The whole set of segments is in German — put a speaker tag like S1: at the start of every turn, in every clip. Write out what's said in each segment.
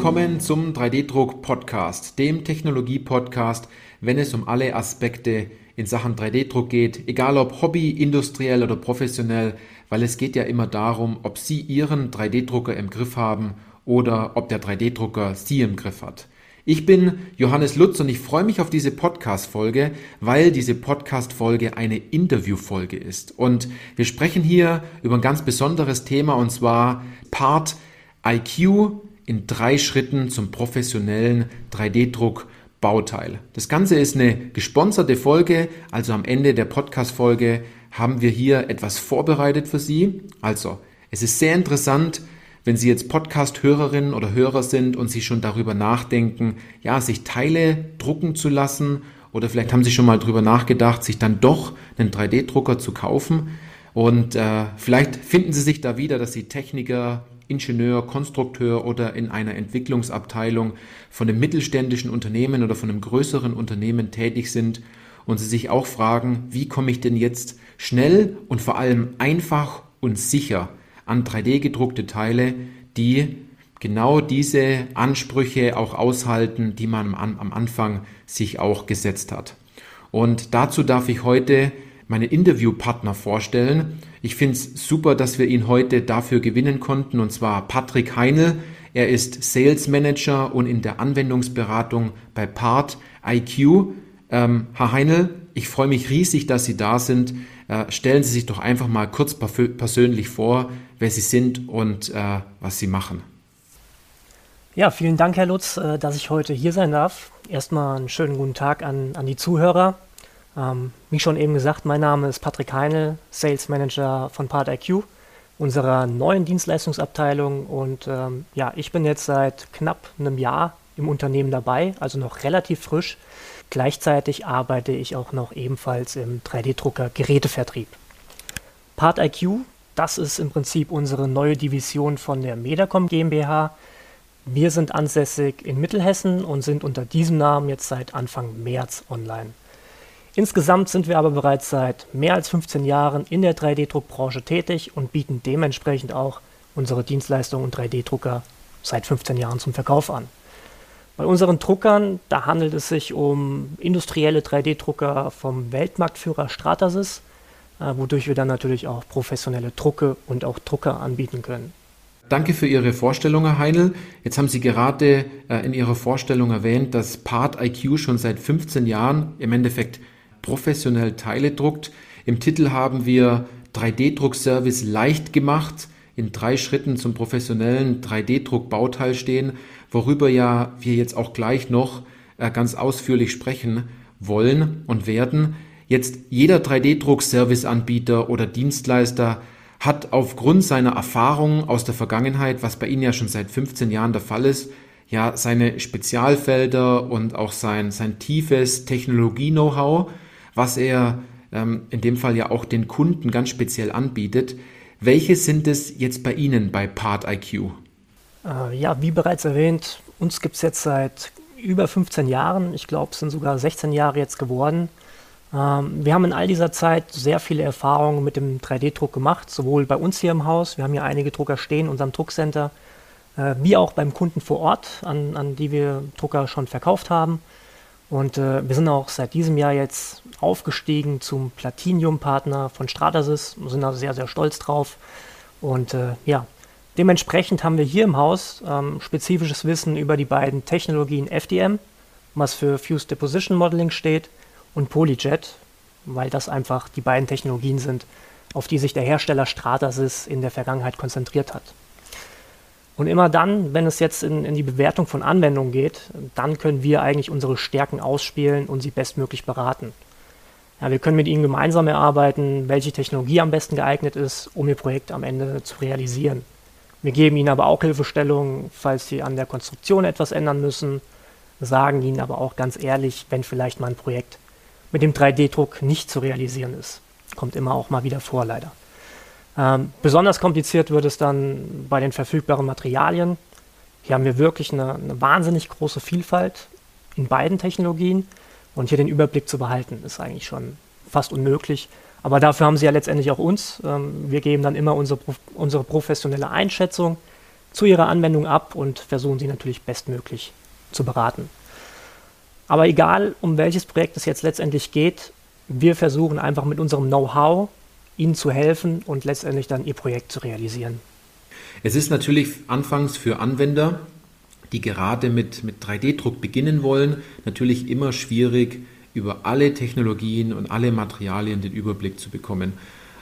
S1: Willkommen zum 3D-Druck-Podcast, dem Technologie-Podcast, wenn es um alle Aspekte in Sachen 3D-Druck geht, egal ob Hobby, industriell oder professionell, weil es geht ja immer darum, ob Sie Ihren 3D-Drucker im Griff haben oder ob der 3D-Drucker Sie im Griff hat. Ich bin Johannes Lutz und ich freue mich auf diese Podcast-Folge, weil diese Podcast-Folge eine Interview-Folge ist. Und wir sprechen hier über ein ganz besonderes Thema und zwar Part IQ in drei Schritten zum professionellen 3D-Druck Bauteil. Das Ganze ist eine gesponserte Folge, also am Ende der Podcast-Folge haben wir hier etwas vorbereitet für Sie. Also, es ist sehr interessant, wenn Sie jetzt Podcast-Hörerinnen oder Hörer sind und Sie schon darüber nachdenken, ja, sich Teile drucken zu lassen oder vielleicht haben Sie schon mal darüber nachgedacht, sich dann doch einen 3D-Drucker zu kaufen. Und äh, vielleicht finden Sie sich da wieder, dass Sie Techniker, Ingenieur, Konstrukteur oder in einer Entwicklungsabteilung von einem mittelständischen Unternehmen oder von einem größeren Unternehmen tätig sind und Sie sich auch fragen, wie komme ich denn jetzt schnell und vor allem einfach und sicher an 3D gedruckte Teile, die genau diese Ansprüche auch aushalten, die man am, Anfang sich auch gesetzt hat. Und dazu darf ich heute meine Interviewpartner vorstellen. Ich finde es super, dass wir ihn heute dafür gewinnen konnten, und zwar Patrick Heinl. Er ist Sales Manager und in der Anwendungsberatung bei Part IQ. Ähm, Herr Heinl, ich freue mich riesig, dass Sie da sind. Äh, stellen Sie sich doch einfach mal kurz persönlich vor, wer Sie sind und äh, was Sie machen.
S2: Ja, vielen Dank, Herr Lutz, äh, dass ich heute hier sein darf. Erstmal einen schönen guten Tag an, an die Zuhörer. Ähm, wie schon eben gesagt, mein Name ist Patrick Heinl, Sales Manager von PartIQ, unserer neuen Dienstleistungsabteilung. Und ähm, ja, ich bin jetzt seit knapp einem Jahr im Unternehmen dabei, also noch relativ frisch. Gleichzeitig arbeite ich auch noch ebenfalls im 3D-Drucker Gerätevertrieb. PartIQ, das ist im Prinzip unsere neue Division von der Medacom GmbH. Wir sind ansässig in Mittelhessen und sind unter diesem Namen jetzt seit Anfang März online. Insgesamt sind wir aber bereits seit mehr als 15 Jahren in der 3D-Druckbranche tätig und bieten dementsprechend auch unsere Dienstleistungen und 3D-Drucker seit 15 Jahren zum Verkauf an. Bei unseren Druckern, da handelt es sich um industrielle 3D-Drucker vom Weltmarktführer Stratasys, äh, wodurch wir dann natürlich auch professionelle Drucke und auch Drucker anbieten können.
S1: Danke für Ihre Vorstellung, Herr Heinl. Jetzt haben Sie gerade äh, in Ihrer Vorstellung erwähnt, dass Part IQ schon seit 15 Jahren im Endeffekt professionell Teile druckt. Im Titel haben wir 3D-Druckservice leicht gemacht, in drei Schritten zum professionellen 3D-Druck-Bauteil stehen, worüber ja wir jetzt auch gleich noch äh, ganz ausführlich sprechen wollen und werden. Jetzt jeder 3D-Druck-Service-Anbieter oder Dienstleister hat aufgrund seiner Erfahrung aus der Vergangenheit, was bei Ihnen ja schon seit 15 Jahren der Fall ist, ja seine Spezialfelder und auch sein, sein tiefes Technologie-Know-how, was er ähm, in dem Fall ja auch den Kunden ganz speziell anbietet. Welche sind es jetzt bei Ihnen bei Part IQ?
S2: Äh, ja, wie bereits erwähnt, uns gibt es jetzt seit über 15 Jahren. Ich glaube, es sind sogar 16 Jahre jetzt geworden. Ähm, wir haben in all dieser Zeit sehr viele Erfahrungen mit dem 3D-Druck gemacht, sowohl bei uns hier im Haus, wir haben hier einige Drucker stehen, unserem Druckcenter, äh, wie auch beim Kunden vor Ort, an, an die wir Drucker schon verkauft haben. Und äh, wir sind auch seit diesem Jahr jetzt aufgestiegen zum Platinium-Partner von Stratasys, sind da sehr, sehr stolz drauf. Und äh, ja, dementsprechend haben wir hier im Haus ähm, spezifisches Wissen über die beiden Technologien FDM, was für Fused Deposition Modeling steht, und Polyjet, weil das einfach die beiden Technologien sind, auf die sich der Hersteller Stratasys in der Vergangenheit konzentriert hat. Und immer dann, wenn es jetzt in, in die Bewertung von Anwendungen geht, dann können wir eigentlich unsere Stärken ausspielen und sie bestmöglich beraten. Ja, wir können mit ihnen gemeinsam erarbeiten, welche Technologie am besten geeignet ist, um ihr Projekt am Ende zu realisieren. Wir geben ihnen aber auch Hilfestellungen, falls sie an der Konstruktion etwas ändern müssen, sagen ihnen aber auch ganz ehrlich, wenn vielleicht mal ein Projekt mit dem 3D-Druck nicht zu realisieren ist. Kommt immer auch mal wieder vor, leider. Ähm, besonders kompliziert wird es dann bei den verfügbaren Materialien. Hier haben wir wirklich eine, eine, wahnsinnig große Vielfalt in beiden Technologien und hier den Überblick zu behalten, ist eigentlich schon fast unmöglich. Aber dafür haben sie ja letztendlich auch uns. Ähm, wir geben dann immer unsere, unsere professionelle Einschätzung, zu ihrer Anwendung ab und versuchen sie natürlich bestmöglich zu beraten. Aber egal, um welches Projekt es jetzt letztendlich geht, wir versuchen einfach mit unserem Know-how ihnen zu helfen und letztendlich dann ihr Projekt zu realisieren.
S1: Es ist natürlich anfangs für Anwender, die gerade mit, mit 3D-Druck beginnen wollen, natürlich immer schwierig, über alle Technologien und alle Materialien den Überblick zu bekommen.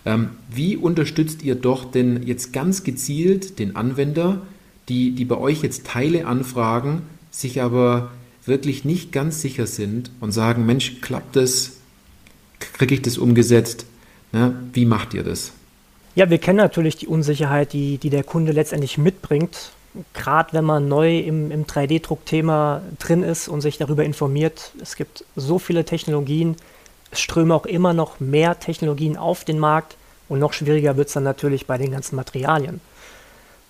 S1: Ähm, wie unterstützt ihr doch denn jetzt ganz gezielt den Anwender, die, die bei euch jetzt Teile anfragen, sich aber wirklich nicht ganz sicher sind und sagen, Mensch, klappt das? Kriege ich das umgesetzt? Na, wie macht ihr das?
S2: Ja, wir kennen natürlich die Unsicherheit, die, die der Kunde letztendlich mitbringt. Gerade wenn man neu im, im 3D-Druckthema drin ist und sich darüber informiert. Es gibt so viele Technologien. Es strömen auch immer noch mehr Technologien auf den Markt. Und noch schwieriger wird es dann natürlich bei den ganzen Materialien.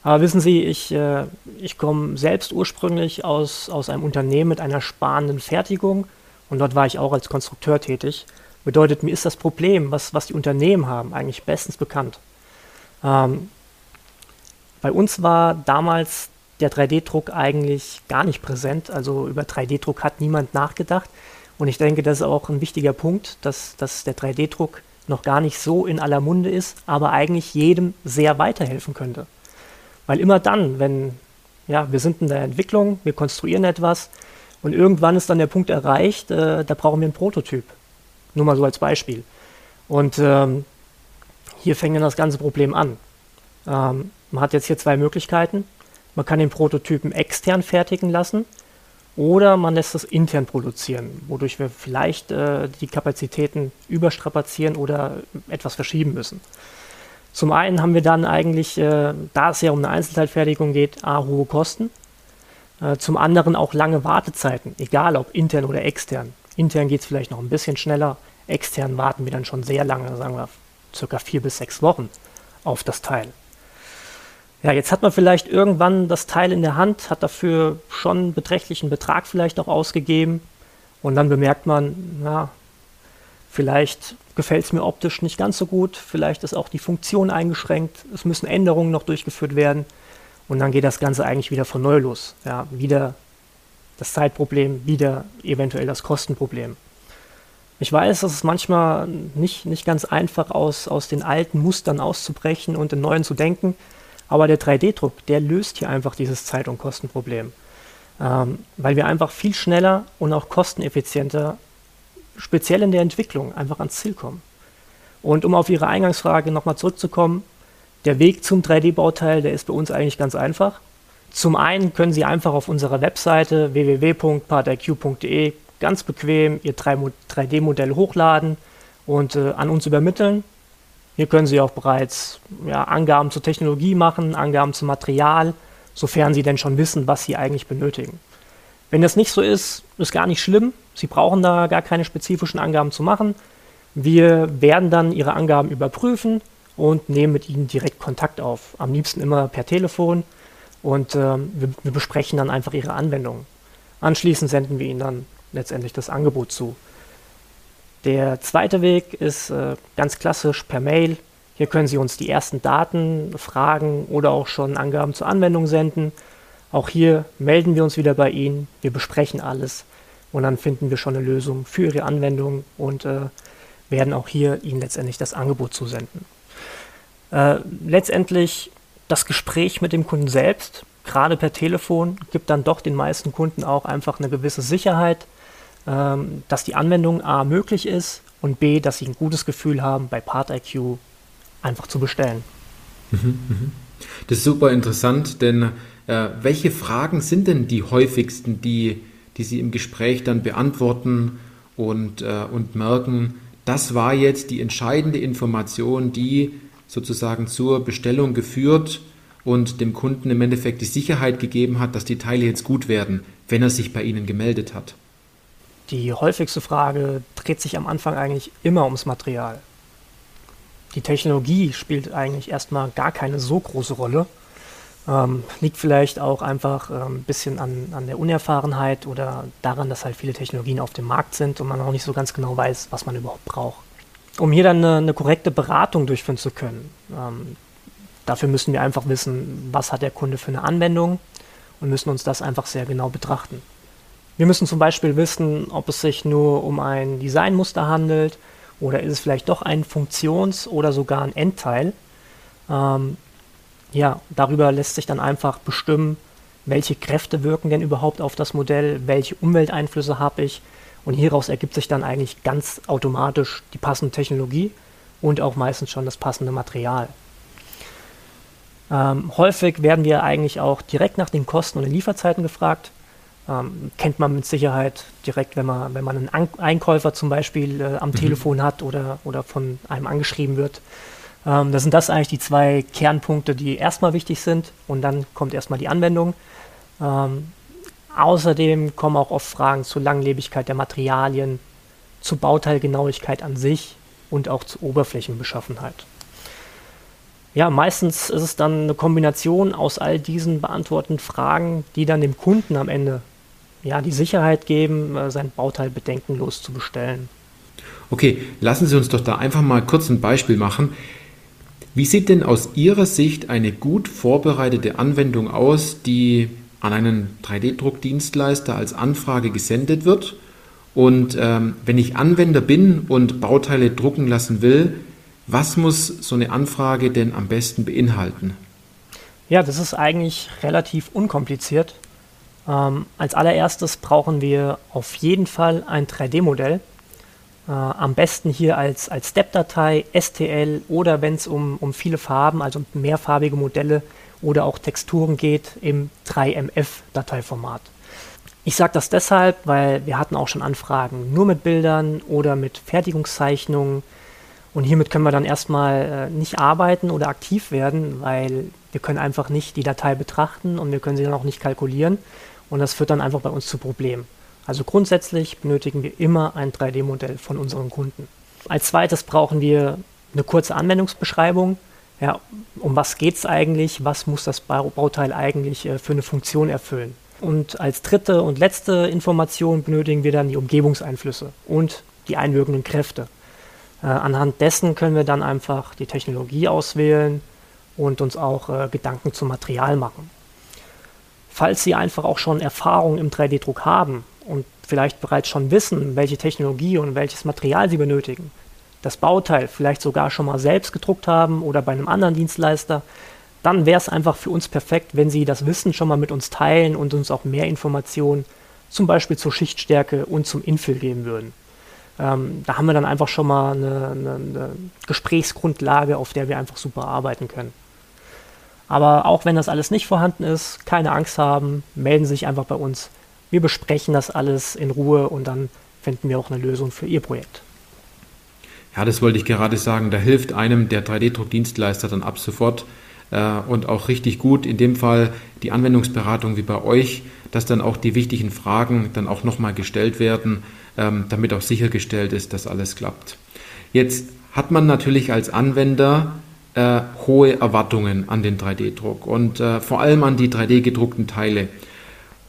S2: Aber wissen Sie, ich, äh, ich komme selbst ursprünglich aus, aus einem Unternehmen mit einer sparenden Fertigung und dort war ich auch als Konstrukteur tätig. Bedeutet, mir ist das Problem, was, was die Unternehmen haben, eigentlich bestens bekannt. Ähm, bei uns war damals der 3D-Druck eigentlich gar nicht präsent, also über 3D-Druck hat niemand nachgedacht. Und ich denke, das ist auch ein wichtiger Punkt, dass, dass der 3D-Druck noch gar nicht so in aller Munde ist, aber eigentlich jedem sehr weiterhelfen könnte. Weil immer dann, wenn, ja, wir sind in der Entwicklung, wir konstruieren etwas und irgendwann ist dann der Punkt erreicht, äh, da brauchen wir einen Prototyp. Nur mal so als Beispiel. Und ähm, hier fängt dann das ganze Problem an. Ähm, man hat jetzt hier zwei Möglichkeiten. Man kann den Prototypen extern fertigen lassen oder man lässt es intern produzieren, wodurch wir vielleicht äh, die Kapazitäten überstrapazieren oder etwas verschieben müssen. Zum einen haben wir dann eigentlich, äh, da es ja um eine Einzelteilfertigung geht, A, hohe Kosten. Äh, zum anderen auch lange Wartezeiten, egal ob intern oder extern. Intern geht es vielleicht noch ein bisschen schneller, extern warten wir dann schon sehr lange, sagen wir circa vier bis sechs Wochen auf das Teil. Ja, jetzt hat man vielleicht irgendwann das Teil in der Hand, hat dafür schon einen beträchtlichen Betrag vielleicht auch ausgegeben. Und dann bemerkt man, ja, Vielleicht gefällt es mir optisch nicht ganz so gut, vielleicht ist auch die Funktion eingeschränkt, es müssen Änderungen noch durchgeführt werden. Und dann geht das Ganze eigentlich wieder von neu los. Ja, wieder das Zeitproblem, wieder eventuell das Kostenproblem. Ich weiß, dass es manchmal nicht, nicht ganz einfach aus, aus den alten Mustern auszubrechen und in neuen zu denken, aber der 3D-Druck, der löst hier einfach dieses Zeit- und Kostenproblem. Ähm, weil wir einfach viel schneller und auch kosteneffizienter speziell in der Entwicklung einfach ans Ziel kommen. Und um auf Ihre Eingangsfrage nochmal zurückzukommen, der Weg zum 3D-Bauteil, der ist bei uns eigentlich ganz einfach. Zum einen können Sie einfach auf unserer Webseite www.partiq.de ganz bequem Ihr 3D-Modell hochladen und äh, an uns übermitteln. Hier können Sie auch bereits ja, Angaben zur Technologie machen, Angaben zum Material, sofern Sie denn schon wissen, was Sie eigentlich benötigen. Wenn das nicht so ist, ist gar nicht schlimm. Sie brauchen da gar keine spezifischen Angaben zu machen. Wir werden dann Ihre Angaben überprüfen und nehmen mit Ihnen direkt Kontakt auf. Am liebsten immer per Telefon und ähm, wir, wir, besprechen dann einfach Ihre Anwendung. Anschließend senden wir Ihnen dann letztendlich das Angebot zu. Der zweite Weg ist äh, ganz klassisch per Mail. Hier können Sie uns die ersten Daten, Fragen oder auch schon Angaben zur Anwendung senden. Auch hier melden wir uns wieder bei Ihnen, wir besprechen alles und dann finden wir schon eine Lösung für Ihre Anwendung und äh, werden auch hier Ihnen letztendlich das Angebot zusenden. Äh, letztendlich das Gespräch mit dem Kunden selbst, gerade per Telefon, gibt dann doch den meisten Kunden auch einfach eine gewisse Sicherheit, ähm, dass die Anwendung A möglich ist und B, dass sie ein gutes Gefühl haben, bei PartIQ einfach zu bestellen.
S1: Mhm, mhm. Das ist super interessant, denn äh, welche Fragen sind denn die häufigsten, die, die Sie im Gespräch dann beantworten und, äh, und merken, das war jetzt die entscheidende Information, die sozusagen zur Bestellung geführt und dem Kunden im Endeffekt die Sicherheit gegeben hat, dass die Teile jetzt gut werden, wenn er sich bei Ihnen gemeldet hat?
S2: Die häufigste Frage dreht sich am Anfang eigentlich immer ums Material. Die Technologie spielt eigentlich erstmal gar keine so große Rolle. Ähm, liegt vielleicht auch einfach ein ähm, bisschen an, an der Unerfahrenheit oder daran, dass halt viele Technologien auf dem Markt sind und man auch nicht so ganz genau weiß, was man überhaupt braucht. Um hier dann eine, eine korrekte Beratung durchführen zu können, ähm, dafür müssen wir einfach wissen, was hat der Kunde für eine Anwendung und müssen uns das einfach sehr genau betrachten. Wir müssen zum Beispiel wissen, ob es sich nur um ein Designmuster handelt oder ist es vielleicht doch ein Funktions- oder sogar ein Endteil. Ähm, ja, darüber lässt sich dann einfach bestimmen, welche Kräfte wirken denn überhaupt auf das Modell, welche Umwelteinflüsse habe ich und hieraus ergibt sich dann eigentlich ganz automatisch die passende Technologie und auch meistens schon das passende Material. Ähm, häufig werden wir eigentlich auch direkt nach den Kosten und den Lieferzeiten gefragt. Ähm, kennt man mit Sicherheit direkt, wenn man, wenn man einen An Einkäufer zum Beispiel äh, am mhm. Telefon hat oder, oder von einem angeschrieben wird. Ähm, da sind das eigentlich die zwei Kernpunkte, die erstmal wichtig sind und dann kommt erstmal die Anwendung. Ähm, außerdem kommen auch oft Fragen zur Langlebigkeit der Materialien, zur Bauteilgenauigkeit an sich und auch zur Oberflächenbeschaffenheit. Ja, meistens ist es dann eine Kombination aus all diesen beantworteten Fragen, die dann dem Kunden am Ende ja, die Sicherheit geben, äh, sein Bauteil bedenkenlos zu bestellen.
S1: Okay, lassen Sie uns doch da einfach mal kurz ein Beispiel machen. Wie sieht denn aus Ihrer Sicht eine gut vorbereitete Anwendung aus, die an einen 3D-Druckdienstleister als Anfrage gesendet wird? Und ähm, wenn ich Anwender bin und Bauteile drucken lassen will, was muss so eine Anfrage denn am besten beinhalten?
S2: Ja, das ist eigentlich relativ unkompliziert. Ähm, als allererstes brauchen wir auf jeden Fall ein 3D-Modell. Äh, am besten hier als, als Step-Datei, STL oder wenn es um, um viele Farben, also mehrfarbige Modelle oder auch Texturen geht, im 3MF-Dateiformat. Ich sage das deshalb, weil wir hatten auch schon Anfragen nur mit Bildern oder mit Fertigungszeichnungen. Und hiermit können wir dann erstmal äh, nicht arbeiten oder aktiv werden, weil wir können einfach nicht die Datei betrachten und wir können sie dann auch nicht kalkulieren. Und das führt dann einfach bei uns zu Problemen. Also grundsätzlich benötigen wir immer ein 3D-Modell von unseren Kunden. Als zweites brauchen wir eine kurze Anwendungsbeschreibung. Ja, um was geht es eigentlich? Was muss das Bauteil eigentlich äh, für eine Funktion erfüllen? Und als dritte und letzte Information benötigen wir dann die Umgebungseinflüsse und die einwirkenden Kräfte. Äh, anhand dessen können wir dann einfach die Technologie auswählen und uns auch äh, Gedanken zum Material machen falls Sie einfach auch schon Erfahrung im 3D-Druck haben und vielleicht bereits schon wissen, welche Technologie und welches Material Sie benötigen, das Bauteil vielleicht sogar schon mal selbst gedruckt haben oder bei einem anderen Dienstleister, dann wäre es einfach für uns perfekt, wenn Sie das Wissen schon mal mit uns teilen und uns auch mehr Informationen zum Beispiel zur Schichtstärke und zum Infill geben würden. Ähm, da haben wir dann einfach schon mal eine, eine, eine Gesprächsgrundlage, auf der wir einfach super arbeiten können. Aber auch wenn das alles nicht vorhanden ist, keine Angst haben, melden Sie sich einfach bei uns. Wir besprechen das alles in Ruhe und dann finden wir auch eine Lösung für Ihr Projekt.
S1: Ja, das wollte ich gerade sagen. Da hilft einem der 3D-Druckdienstleister dann ab sofort äh, und auch richtig gut. In dem Fall die Anwendungsberatung wie bei euch, dass dann auch die wichtigen Fragen dann auch nochmal gestellt werden, ähm, damit auch sichergestellt ist, dass alles klappt. Jetzt hat man natürlich als Anwender äh, hohe Erwartungen an den 3D-Druck und äh, vor allem an die 3D-gedruckten Teile.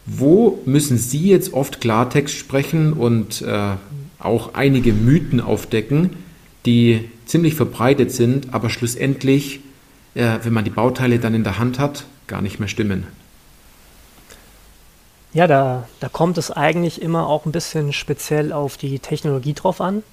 S1: Wo müssen Sie jetzt oft Klartext sprechen und äh, auch einige Mythen aufdecken, die ziemlich verbreitet sind, aber schlussendlich, äh, wenn man die Bauteile dann in der Hand hat, gar nicht mehr stimmen?
S2: Ja, da, da kommt es eigentlich immer auch ein bisschen speziell auf die Technologie drauf an.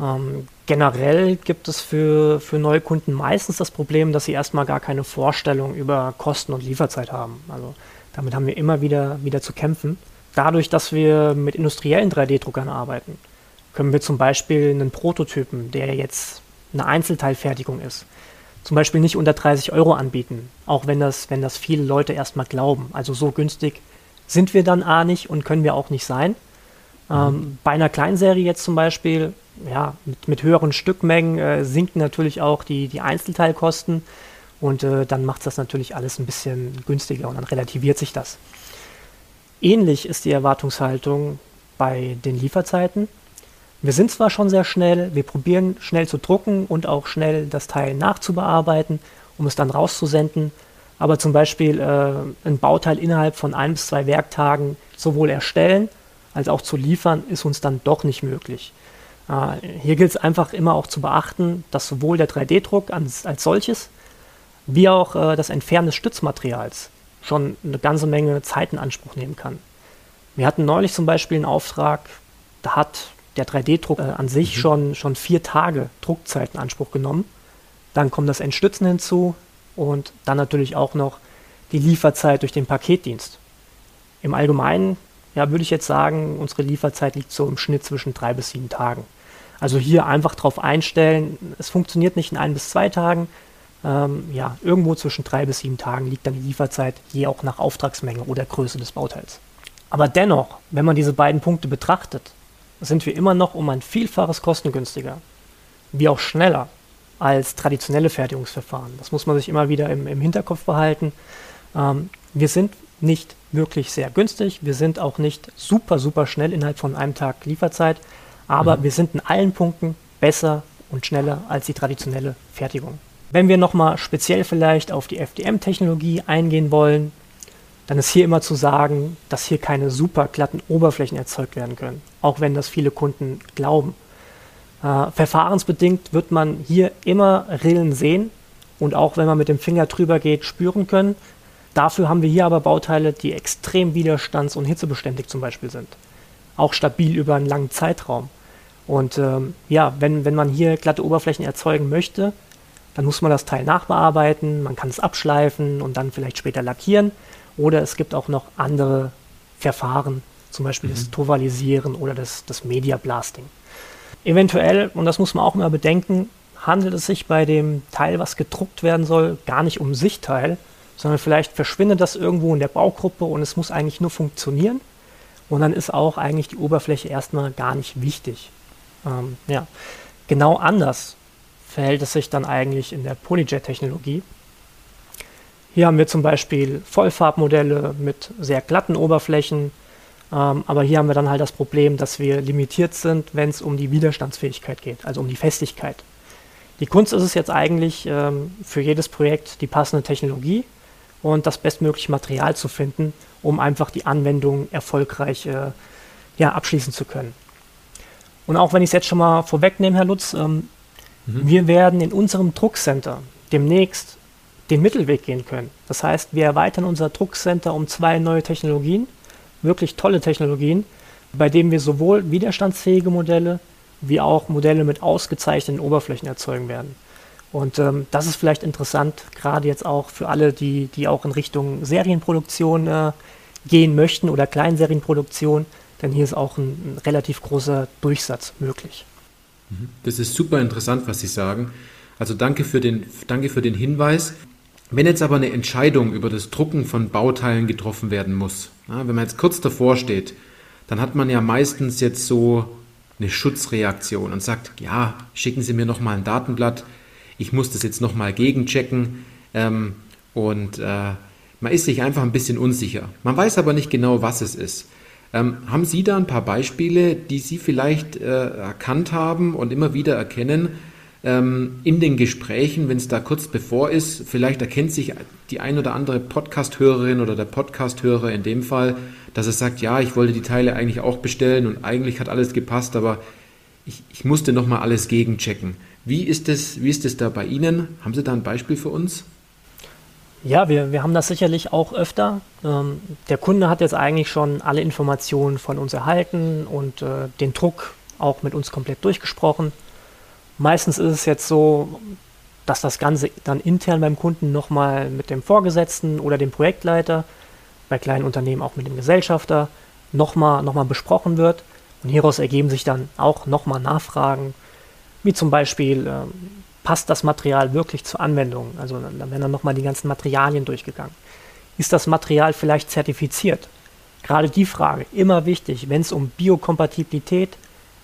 S2: Ähm, generell gibt es für, für neue Kunden meistens das Problem, dass sie erstmal gar keine Vorstellung über Kosten und Lieferzeit haben. Also damit haben wir immer wieder, wieder zu kämpfen. Dadurch, dass wir mit industriellen 3D-Druckern arbeiten, können wir zum Beispiel einen Prototypen, der jetzt eine Einzelteilfertigung ist, zum Beispiel nicht unter 30 Euro anbieten, auch wenn das, wenn das viele Leute erstmal glauben. Also so günstig sind wir dann A nicht und können wir auch nicht sein. Ähm, bei einer Kleinserie jetzt zum Beispiel ja, mit, mit höheren Stückmengen äh, sinken natürlich auch die, die Einzelteilkosten und äh, dann macht es das natürlich alles ein bisschen günstiger und dann relativiert sich das. Ähnlich ist die Erwartungshaltung bei den Lieferzeiten. Wir sind zwar schon sehr schnell, wir probieren schnell zu drucken und auch schnell das Teil nachzubearbeiten, um es dann rauszusenden, aber zum Beispiel äh, ein Bauteil innerhalb von ein bis zwei Werktagen sowohl erstellen als auch zu liefern, ist uns dann doch nicht möglich. Äh, hier gilt es einfach immer auch zu beachten, dass sowohl der 3D-Druck als, als solches, wie auch äh, das Entfernen des Stützmaterials schon eine ganze Menge Zeit in Anspruch nehmen kann. Wir hatten neulich zum Beispiel einen Auftrag, da hat der 3D-Druck äh, an sich mhm. schon, schon vier Tage Druckzeit in Anspruch genommen. Dann kommt das Entstützen hinzu und dann natürlich auch noch die Lieferzeit durch den Paketdienst. Im Allgemeinen ja, würde ich jetzt sagen, unsere Lieferzeit liegt so im Schnitt zwischen drei bis sieben Tagen. Also hier einfach drauf einstellen, es funktioniert nicht in ein bis zwei Tagen. Ähm, ja, irgendwo zwischen drei bis sieben Tagen liegt dann die Lieferzeit, je auch nach Auftragsmenge oder Größe des Bauteils. Aber dennoch, wenn man diese beiden Punkte betrachtet, sind wir immer noch um ein Vielfaches kostengünstiger, wie auch schneller als traditionelle Fertigungsverfahren. Das muss man sich immer wieder im, im Hinterkopf behalten. Ähm, wir sind nicht wirklich sehr günstig. Wir sind auch nicht super, super schnell innerhalb von einem Tag Lieferzeit, aber mhm. wir sind in allen Punkten besser und schneller als die traditionelle Fertigung. Wenn wir nochmal speziell vielleicht auf die FDM-Technologie eingehen wollen, dann ist hier immer zu sagen, dass hier keine super glatten Oberflächen erzeugt werden können, auch wenn das viele Kunden glauben. Äh, verfahrensbedingt wird man hier immer Rillen sehen und auch wenn man mit dem Finger drüber geht, spüren können. Dafür haben wir hier aber Bauteile, die extrem widerstands- und hitzebeständig zum Beispiel sind. Auch stabil über einen langen Zeitraum. Und ähm, ja, wenn, wenn man hier glatte Oberflächen erzeugen möchte, dann muss man das Teil nachbearbeiten, man kann es abschleifen und dann vielleicht später lackieren. Oder es gibt auch noch andere Verfahren, zum Beispiel mhm. das Tovalisieren oder das, das Media Blasting. Eventuell, und das muss man auch immer bedenken, handelt es sich bei dem Teil, was gedruckt werden soll, gar nicht um Sichtteil, sondern vielleicht verschwindet das irgendwo in der Baugruppe und es muss eigentlich nur funktionieren. Und dann ist auch eigentlich die Oberfläche erstmal gar nicht wichtig. Ähm, ja. Genau anders verhält es sich dann eigentlich in der Polyjet-Technologie. Hier haben wir zum Beispiel Vollfarbmodelle mit sehr glatten Oberflächen, ähm, aber hier haben wir dann halt das Problem, dass wir limitiert sind, wenn es um die Widerstandsfähigkeit geht, also um die Festigkeit. Die Kunst ist es jetzt eigentlich, ähm, für jedes Projekt die passende Technologie und das bestmögliche Material zu finden, um einfach die Anwendung erfolgreich äh, ja, abschließen zu können. Und auch wenn ich es jetzt schon mal vorwegnehme, Herr Lutz, ähm, mhm. wir werden in unserem Druckcenter demnächst den Mittelweg gehen können. Das heißt, wir erweitern unser Druckcenter um zwei neue Technologien, wirklich tolle Technologien, bei denen wir sowohl widerstandsfähige Modelle wie auch Modelle mit ausgezeichneten Oberflächen erzeugen werden. Und ähm, das ist vielleicht interessant, gerade jetzt auch für alle, die, die auch in Richtung Serienproduktion äh, gehen möchten oder Kleinserienproduktion, denn hier ist auch ein, ein, relativ großer Durchsatz möglich.
S1: Das ist super interessant, was Sie sagen. Also danke für den, danke für den Hinweis. Wenn jetzt aber eine Entscheidung über das Drucken von Bauteilen getroffen werden muss, ja, wenn man jetzt kurz davor steht, dann hat man ja meistens jetzt so eine Schutzreaktion und sagt, ja, schicken Sie mir noch mal ein Datenblatt, ich muss das jetzt nochmal gegenchecken ähm, und äh, man ist sich einfach ein bisschen unsicher. Man weiß aber nicht genau, was es ist. Ähm, haben Sie da ein paar Beispiele, die Sie vielleicht äh, erkannt haben und immer wieder erkennen ähm, in den Gesprächen, wenn es da kurz bevor ist? Vielleicht erkennt sich die ein oder andere Podcast-Hörerin oder der Podcast-Hörer in dem Fall, dass er sagt, ja, ich wollte die Teile eigentlich auch bestellen und eigentlich hat alles gepasst, aber ich, ich musste nochmal alles gegenchecken. Wie ist, es da bei Ihnen? Haben Sie da ein Beispiel für uns?
S2: Ja, wir, wir haben das sicherlich auch öfter. Ähm, der Kunde hat jetzt eigentlich schon alle Informationen von uns erhalten und äh, den Druck auch mit uns komplett durchgesprochen. Meistens ist es jetzt so, dass das Ganze dann intern beim Kunden nochmal mit dem Vorgesetzten oder dem Projektleiter, bei kleinen Unternehmen auch mit dem Gesellschafter, nochmal noch mal besprochen wird. Und hieraus ergeben sich dann auch nochmal Nachfragen wie zum Beispiel, äh, passt das Material wirklich zur Anwendung? Also dann werden dann nochmal die ganzen Materialien durchgegangen. Ist das Material vielleicht zertifiziert? Gerade die Frage, immer wichtig, wenn es um Biokompatibilität,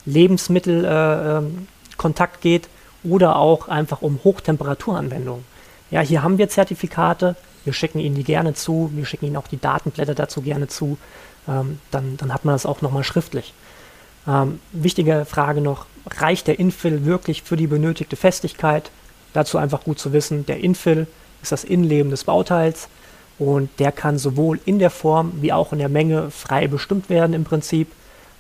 S2: Lebensmittelkontakt äh, geht oder auch einfach um Hochtemperaturanwendungen. Ja, hier haben wir Zertifikate, wir schicken Ihnen die gerne zu, wir schicken Ihnen auch die Datenblätter dazu gerne zu, ähm, dann, dann hat man das auch nochmal schriftlich. Ähm, wichtige Frage noch, reicht der Infill wirklich für die benötigte Festigkeit? Dazu einfach gut zu wissen, der Infill ist das Innenleben des Bauteils und der kann sowohl in der Form wie auch in der Menge frei bestimmt werden im Prinzip,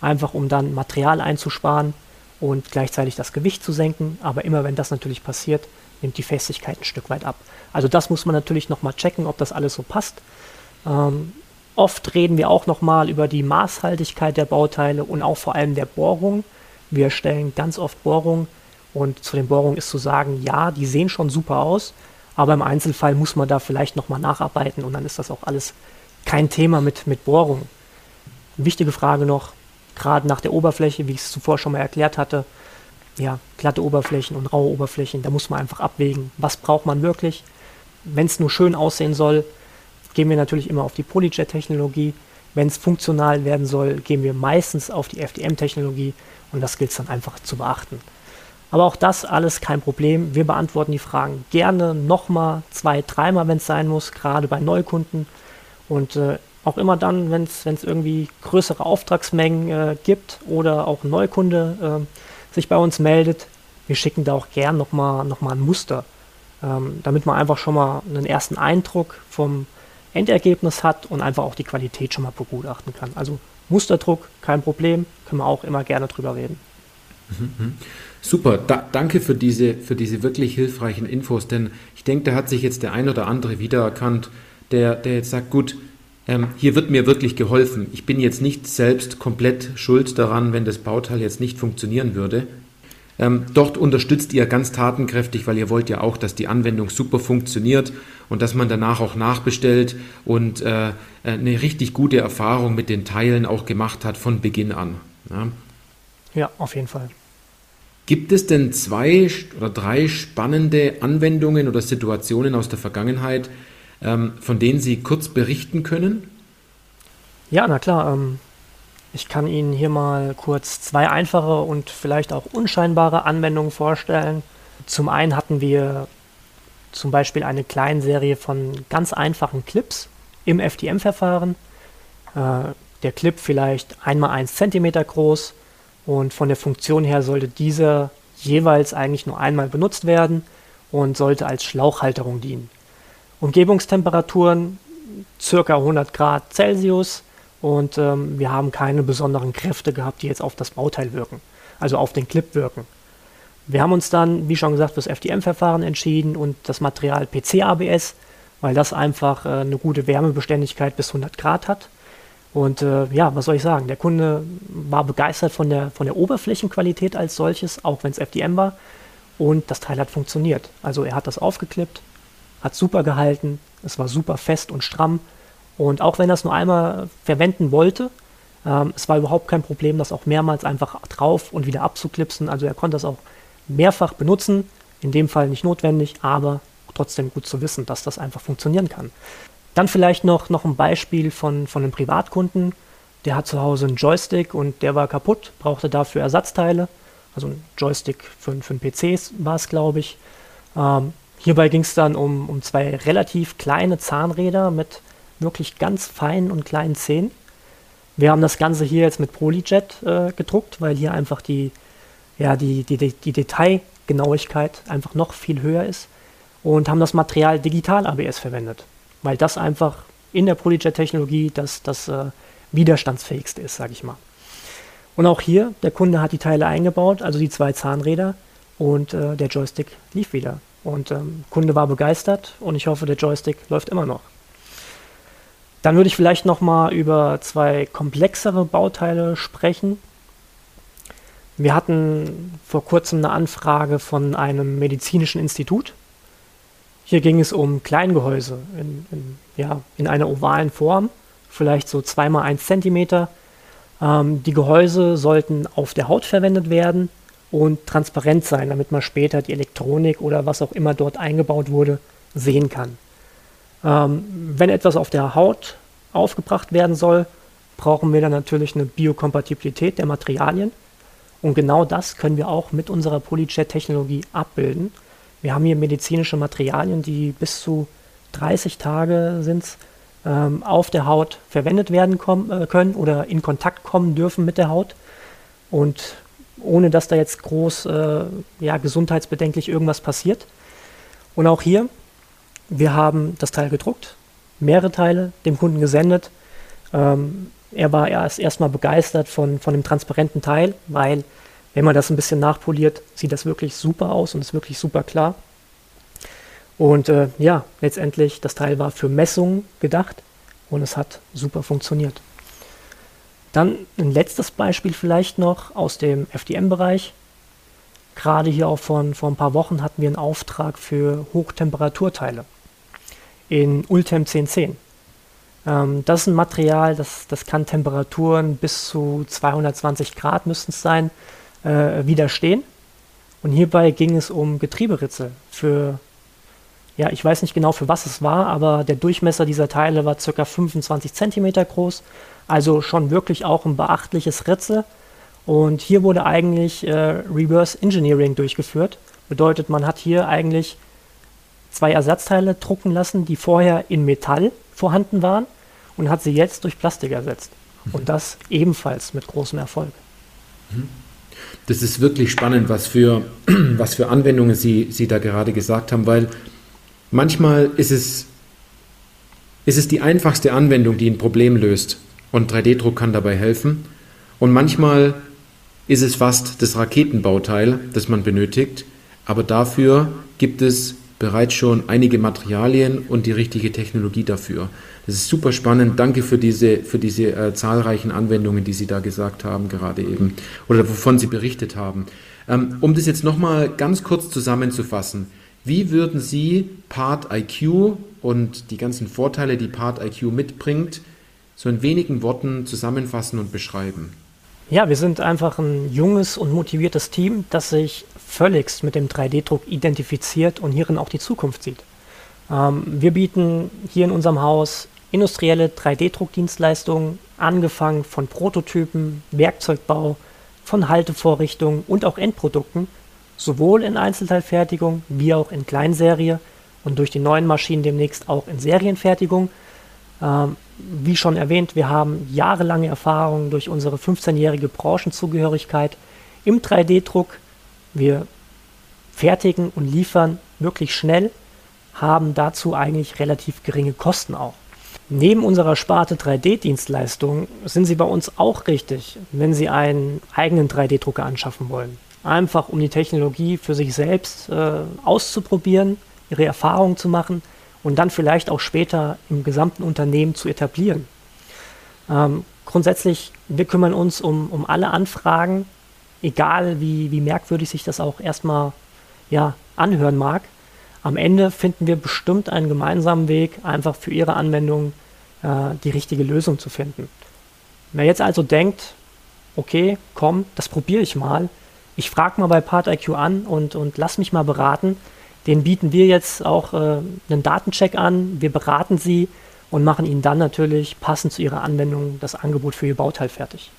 S2: einfach um dann Material einzusparen und gleichzeitig das Gewicht zu senken. Aber immer wenn das natürlich passiert, nimmt die Festigkeit ein Stück weit ab. Also das muss man natürlich nochmal checken, ob das alles so passt. Ähm, oft reden wir auch nochmal über die Maßhaltigkeit der Bauteile und auch vor allem der Bohrung. Wir stellen ganz oft Bohrungen und zu den Bohrungen ist zu sagen, ja, die sehen schon super aus, aber im Einzelfall muss man da vielleicht nochmal nacharbeiten und dann ist das auch alles kein Thema mit, mit Bohrungen. Wichtige Frage noch, gerade nach der Oberfläche, wie ich es zuvor schon mal erklärt hatte, ja, glatte Oberflächen und raue Oberflächen, da muss man einfach abwägen, was braucht man wirklich. Wenn es nur schön aussehen soll, gehen wir natürlich immer auf die Polyjet-Technologie. Wenn es funktional werden soll, gehen wir meistens auf die FDM-Technologie und das gilt es dann einfach zu beachten. Aber auch das alles kein Problem. Wir beantworten die Fragen gerne nochmal, zwei, dreimal, wenn es sein muss, gerade bei Neukunden. Und äh, auch immer dann, wenn es irgendwie größere Auftragsmengen äh, gibt oder auch ein Neukunde äh, sich bei uns meldet, wir schicken da auch gern nochmal noch mal ein Muster, ähm, damit man einfach schon mal einen ersten Eindruck vom Endergebnis hat und einfach auch die Qualität schon mal begutachten kann. Also Musterdruck, kein Problem, können wir auch immer gerne drüber reden.
S1: Mhm. Super, da, danke für diese, für diese wirklich hilfreichen Infos, denn ich denke, da hat sich jetzt der ein oder andere wiedererkannt, der, der jetzt sagt, gut, ähm, hier wird mir wirklich geholfen. Ich bin jetzt nicht selbst komplett schuld daran, wenn das Bauteil jetzt nicht funktionieren würde. Ähm, dort unterstützt ihr ganz tatenkräftig, weil ihr wollt ja auch, dass die Anwendung super funktioniert und dass man danach auch nachbestellt und äh, eine richtig gute Erfahrung mit den Teilen auch gemacht hat von Beginn an.
S2: Ja, ja auf jeden Fall.
S1: Gibt es denn zwei oder drei spannende Anwendungen oder Situationen aus der Vergangenheit, ähm, von denen Sie kurz berichten können?
S2: Ja, na klar. Ähm, ich kann Ihnen hier mal kurz zwei einfache und vielleicht auch unscheinbare Anwendungen vorstellen. Zum einen hatten wir zum Beispiel eine kleine Serie von ganz einfachen Clips im FDM-Verfahren. Äh, der Clip vielleicht einmal 1 cm groß und von der Funktion her sollte dieser jeweils eigentlich nur einmal benutzt werden und sollte als Schlauchhalterung dienen. Umgebungstemperaturen ca. 100 Grad Celsius und ähm, wir haben keine besonderen Kräfte gehabt, die jetzt auf das Bauteil wirken, also auf den Clip wirken. Wir haben uns dann, wie schon gesagt, für das FDM-Verfahren entschieden und das Material PC-ABS, weil das einfach äh, eine gute Wärmebeständigkeit bis 100 Grad hat und äh, ja, was soll ich sagen? Der Kunde war begeistert von der, von der Oberflächenqualität als solches, auch wenn es FDM war. Und das Teil hat funktioniert. Also er hat das aufgeklippt, hat super gehalten, es war super fest und stramm. Und auch wenn er es nur einmal verwenden wollte, ähm, es war überhaupt kein Problem, das auch mehrmals einfach drauf und wieder abzuklipsen. Also er konnte das auch mehrfach benutzen. In dem Fall nicht notwendig, aber trotzdem gut zu wissen, dass das einfach funktionieren kann. Dann vielleicht noch, noch ein Beispiel von, von einem Privatkunden. Der hat zu Hause einen Joystick und der war kaputt, brauchte dafür Ersatzteile. Also ein Joystick für, für einen PC war es, glaube ich. Ähm, hierbei ging es dann um, um zwei relativ kleine Zahnräder mit wirklich ganz feinen und kleinen Zähnen. Wir haben das Ganze hier jetzt mit Polyjet äh, gedruckt, weil hier einfach die, ja, die, die, die Detailgenauigkeit einfach noch viel höher ist und haben das Material Digital ABS verwendet weil das einfach in der Polyjet-Technologie das, das äh, widerstandsfähigste ist, sage ich mal. Und auch hier, der Kunde hat die Teile eingebaut, also die zwei Zahnräder und äh, der Joystick lief wieder. Und ähm, Kunde war begeistert und ich hoffe, der Joystick läuft immer noch. Dann würde ich vielleicht noch mal über zwei komplexere Bauteile sprechen. Wir hatten vor kurzem eine Anfrage von einem medizinischen Institut, hier ging es um Kleingehäuse in, in, ja, in einer ovalen Form, vielleicht so 2 x 1 cm. Ähm, die Gehäuse sollten auf der Haut verwendet werden und transparent sein, damit man später die Elektronik oder was auch immer dort eingebaut wurde sehen kann. Ähm, wenn etwas auf der Haut aufgebracht werden soll, brauchen wir dann natürlich eine Biokompatibilität der Materialien. Und genau das können wir auch mit unserer Polyjet-Technologie abbilden. Wir haben hier medizinische Materialien, die bis zu 30 Tage sind ähm, auf der Haut verwendet werden äh, können oder in Kontakt kommen dürfen mit der Haut. Und ohne dass da jetzt groß äh, ja, gesundheitsbedenklich irgendwas passiert. Und auch hier, wir haben das Teil gedruckt, mehrere Teile dem Kunden gesendet. Ähm, er war erst erstmal begeistert von, von dem transparenten Teil, weil wenn man das ein bisschen nachpoliert, sieht das wirklich super aus und ist wirklich super klar. Und äh, ja, letztendlich, das Teil war für Messungen gedacht und es hat super funktioniert. Dann ein letztes Beispiel vielleicht noch aus dem FDM-Bereich. Gerade hier auch von vor ein paar Wochen hatten wir einen Auftrag für Hochtemperaturteile in Ultem 1010. Ähm, das ist ein Material, das, das kann Temperaturen bis zu 220 Grad müssten es sein, äh, widerstehen. Und hierbei ging es um Getrieberitzel für, ja, ich weiß nicht genau für was es war, aber der Durchmesser dieser Teile war ca. 25 cm groß, also schon wirklich auch ein beachtliches Ritzel. Und hier wurde eigentlich äh, Reverse Engineering durchgeführt. Bedeutet, man hat hier eigentlich zwei Ersatzteile drucken lassen, die vorher in Metall vorhanden waren und hat sie jetzt durch Plastik ersetzt. Mhm. Und das ebenfalls mit großem Erfolg.
S1: Mhm. Das ist wirklich spannend, was für, was für Anwendungen Sie, Sie da gerade gesagt haben, weil manchmal ist es, ist es die einfachste Anwendung, die ein Problem löst und 3D-Druck kann dabei helfen. Und manchmal ist es fast das Raketenbauteil, das man benötigt, aber dafür gibt es bereits schon einige Materialien und die richtige Technologie dafür. Das ist super spannend. Danke für diese, für diese äh, zahlreichen Anwendungen, die Sie da gesagt haben, gerade eben, oder wovon Sie berichtet haben. Ähm, um das jetzt nochmal ganz kurz zusammenzufassen, wie würden Sie Part IQ und die ganzen Vorteile, die Part IQ mitbringt, so in wenigen Worten zusammenfassen und beschreiben?
S2: Ja, wir sind einfach ein junges und motiviertes Team, das sich völligst mit dem 3D-Druck identifiziert und hierin auch die Zukunft sieht. Ähm, wir bieten hier in unserem Haus industrielle 3D-Druckdienstleistungen, angefangen von Prototypen, Werkzeugbau, von Haltevorrichtungen und auch Endprodukten, sowohl in Einzelteilfertigung wie auch in Kleinserie und durch die neuen Maschinen demnächst auch in Serienfertigung. Ähm, wie schon erwähnt, wir haben jahrelange Erfahrung durch unsere 15-jährige Branchenzugehörigkeit im 3D-Druck. Wir fertigen und liefern wirklich schnell, haben dazu eigentlich relativ geringe Kosten auch. Neben unserer Sparte 3D-Dienstleistungen sind Sie bei uns auch richtig, wenn Sie einen eigenen 3D-Drucker anschaffen wollen. Einfach um die Technologie für sich selbst äh, auszuprobieren, Ihre Erfahrungen zu machen und dann vielleicht auch später im gesamten Unternehmen zu etablieren. Ähm, grundsätzlich, wir kümmern uns um, um alle Anfragen, egal wie, wie merkwürdig sich das auch erstmal ja, anhören mag. Am Ende finden wir bestimmt einen gemeinsamen Weg, einfach für Ihre Anwendung äh, die richtige Lösung zu finden. Wer jetzt also denkt, okay, komm, das probiere ich mal, ich frage mal bei PartIQ an und, und lass mich mal beraten, den bieten wir jetzt auch äh, einen Datencheck an, wir beraten sie und machen ihnen dann natürlich passend zu ihrer Anwendung das Angebot für ihr Bauteil fertig.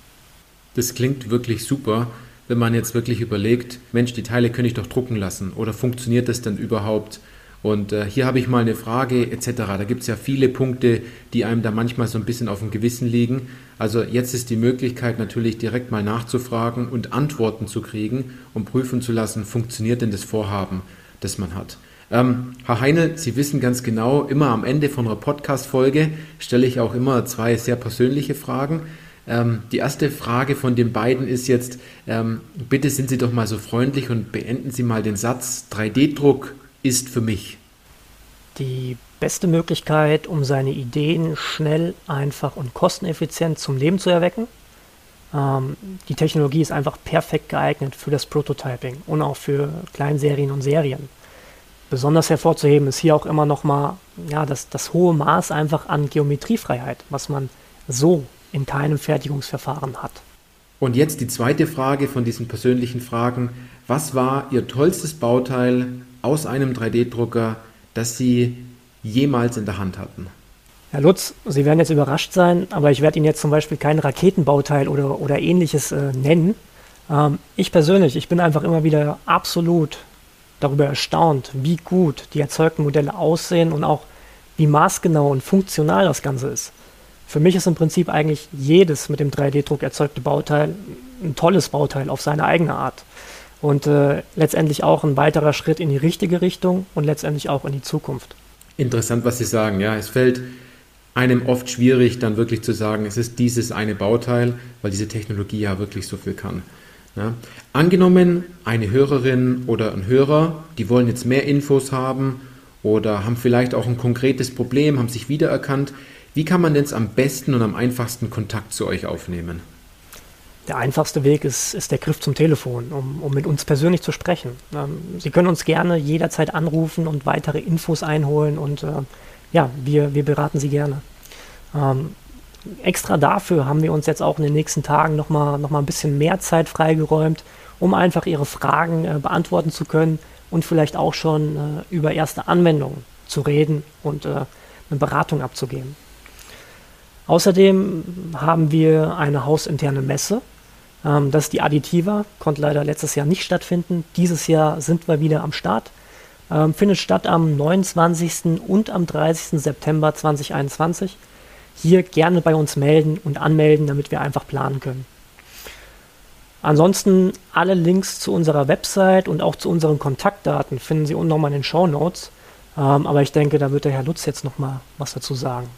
S1: Das klingt wirklich super, wenn man jetzt wirklich überlegt, Mensch, die Teile könnte ich doch drucken lassen oder funktioniert das denn überhaupt? Und äh, hier habe ich mal eine Frage etc. Da gibt es ja viele Punkte, die einem da manchmal so ein bisschen auf dem Gewissen liegen. Also jetzt ist die Möglichkeit natürlich direkt mal nachzufragen und Antworten zu kriegen und prüfen zu lassen, funktioniert denn das Vorhaben, das man hat. Ähm, Herr Heine, Sie wissen ganz genau, immer am Ende von einer Podcast-Folge stelle ich auch immer zwei sehr persönliche Fragen. Ähm, die erste Frage von den beiden ist jetzt, ähm, bitte sind Sie doch mal so freundlich und beenden Sie mal den Satz, 3D-Druck ist für mich?
S2: Die beste Möglichkeit, um seine Ideen schnell, einfach und kosteneffizient zum Leben zu erwecken. Ähm, die Technologie ist einfach perfekt geeignet für das Prototyping und auch für Kleinserien und Serien. Besonders hervorzuheben ist hier auch immer nochmal ja, das, das hohe Maß einfach an Geometriefreiheit, was man so in keinem Fertigungsverfahren hat.
S1: Und jetzt die zweite Frage von diesen persönlichen Fragen. Was war Ihr tollstes Bauteil aus einem 3D-Drucker, das Sie jemals in der Hand hatten?
S2: Herr Lutz, Sie werden jetzt überrascht sein, aber ich werde Ihnen jetzt zum Beispiel kein Raketenbauteil oder, oder ähnliches äh, nennen. Ähm, ich persönlich, ich bin einfach immer wieder absolut darüber erstaunt, wie gut die erzeugten Modelle aussehen und auch wie maßgenau und funktional das Ganze ist. Für mich ist im Prinzip eigentlich jedes mit dem 3D-Druck erzeugte Bauteil ein tolles Bauteil auf seine eigene Art und äh, letztendlich auch ein weiterer Schritt in die richtige Richtung und letztendlich auch in die Zukunft.
S1: Interessant, was Sie sagen. Ja, es fällt einem oft schwierig, dann wirklich zu sagen, es ist dieses eine Bauteil, weil diese Technologie ja wirklich so viel kann. Ja. Angenommen, eine Hörerin oder ein Hörer, die wollen jetzt mehr Infos haben oder haben vielleicht auch ein konkretes Problem, haben sich wiedererkannt. Wie kann man denn am besten und am einfachsten Kontakt zu euch aufnehmen?
S2: Der einfachste Weg ist, ist der Griff zum Telefon, um, um mit uns persönlich zu sprechen. Ähm, Sie können uns gerne jederzeit anrufen und weitere Infos einholen und äh, ja, wir, wir beraten Sie gerne. Ähm, extra dafür haben wir uns jetzt auch in den nächsten Tagen nochmal noch mal ein bisschen mehr Zeit freigeräumt, um einfach Ihre Fragen äh, beantworten zu können und vielleicht auch schon äh, über erste Anwendungen zu reden und äh, eine Beratung abzugeben. Außerdem haben wir eine hausinterne Messe, ähm, das ist die Additiva, konnte leider letztes Jahr nicht stattfinden. Dieses Jahr sind wir wieder am Start. Ähm, findet statt am 29. und am 30. September 2021. Hier gerne bei uns melden und anmelden, damit wir einfach planen können. Ansonsten alle Links zu unserer Website und auch zu unseren Kontaktdaten finden Sie unten nochmal in den Show Notes. Ähm, aber ich denke, da wird der Herr Lutz jetzt nochmal was dazu sagen.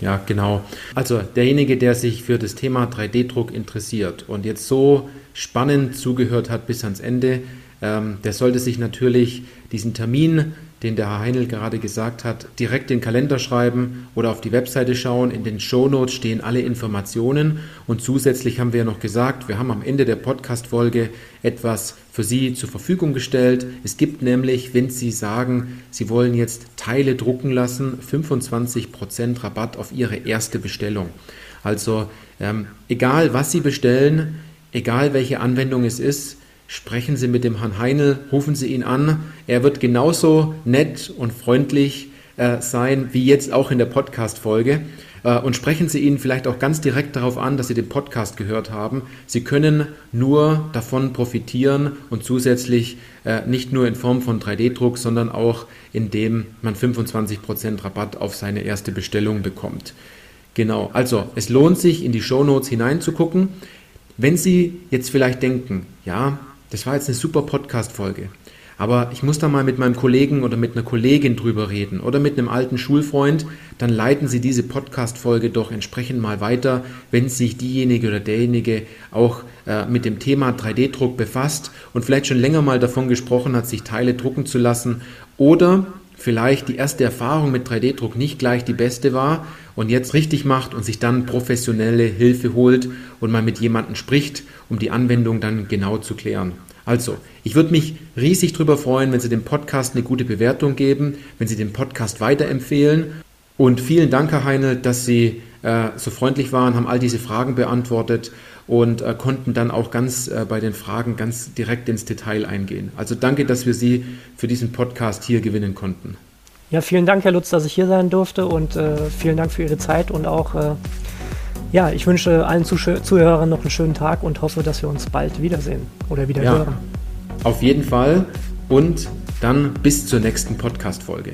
S1: Ja, genau. Also derjenige, der sich für das Thema 3D-Druck interessiert und jetzt so spannend zugehört hat bis ans Ende, ähm, der sollte sich natürlich diesen Termin, den der Herr Heinl gerade gesagt hat, direkt in den Kalender schreiben oder auf die Webseite schauen. In den Shownotes stehen alle Informationen und zusätzlich haben wir ja noch gesagt, wir haben am Ende der Podcast-Folge etwas für Sie zur Verfügung gestellt. Es gibt nämlich, wenn Sie sagen, Sie wollen jetzt Teile drucken lassen, 25% Rabatt auf Ihre erste Bestellung. Also ähm, egal, was Sie bestellen, egal welche Anwendung es ist, Sprechen Sie mit dem Herrn Heinel, rufen Sie ihn an. Er wird genauso nett und freundlich äh, sein wie jetzt auch in der Podcast-Folge. Äh, und sprechen Sie ihn vielleicht auch ganz direkt darauf an, dass Sie den Podcast gehört haben. Sie können nur davon profitieren und zusätzlich äh, nicht nur in Form von 3D-Druck, sondern auch indem man 25% Rabatt auf seine erste Bestellung bekommt. Genau, also es lohnt sich, in die Shownotes hineinzugucken. Wenn Sie jetzt vielleicht denken, ja, das war jetzt eine super Podcast-Folge. Aber ich muss da mal mit meinem Kollegen oder mit einer Kollegin drüber reden oder mit einem alten Schulfreund, dann leiten Sie diese Podcast-Folge doch entsprechend mal weiter, wenn sich diejenige oder derjenige auch äh, mit dem Thema 3D-Druck befasst und vielleicht schon länger mal davon gesprochen hat, sich Teile drucken zu lassen oder vielleicht die erste Erfahrung mit 3D-Druck nicht gleich die beste war und jetzt richtig macht und sich dann professionelle Hilfe holt und mal mit jemandem spricht, um die Anwendung dann genau zu klären. Also, ich würde mich riesig darüber freuen, wenn Sie dem Podcast eine gute Bewertung geben, wenn Sie den Podcast weiterempfehlen. Und vielen Dank, Herr Heine, dass Sie äh, so freundlich waren, haben all diese Fragen beantwortet und äh, konnten dann auch ganz äh, bei den Fragen ganz direkt ins Detail eingehen. Also danke, dass wir Sie für diesen Podcast hier gewinnen konnten.
S2: Ja, vielen Dank, Herr Lutz, dass ich hier sein durfte und äh, vielen Dank für Ihre Zeit und auch äh, ja, ich wünsche allen Zuhörern noch einen schönen Tag und hoffe, dass wir uns bald wiedersehen oder wieder ja, hören.
S1: Auf jeden Fall und dann bis zur nächsten Podcast-Folge.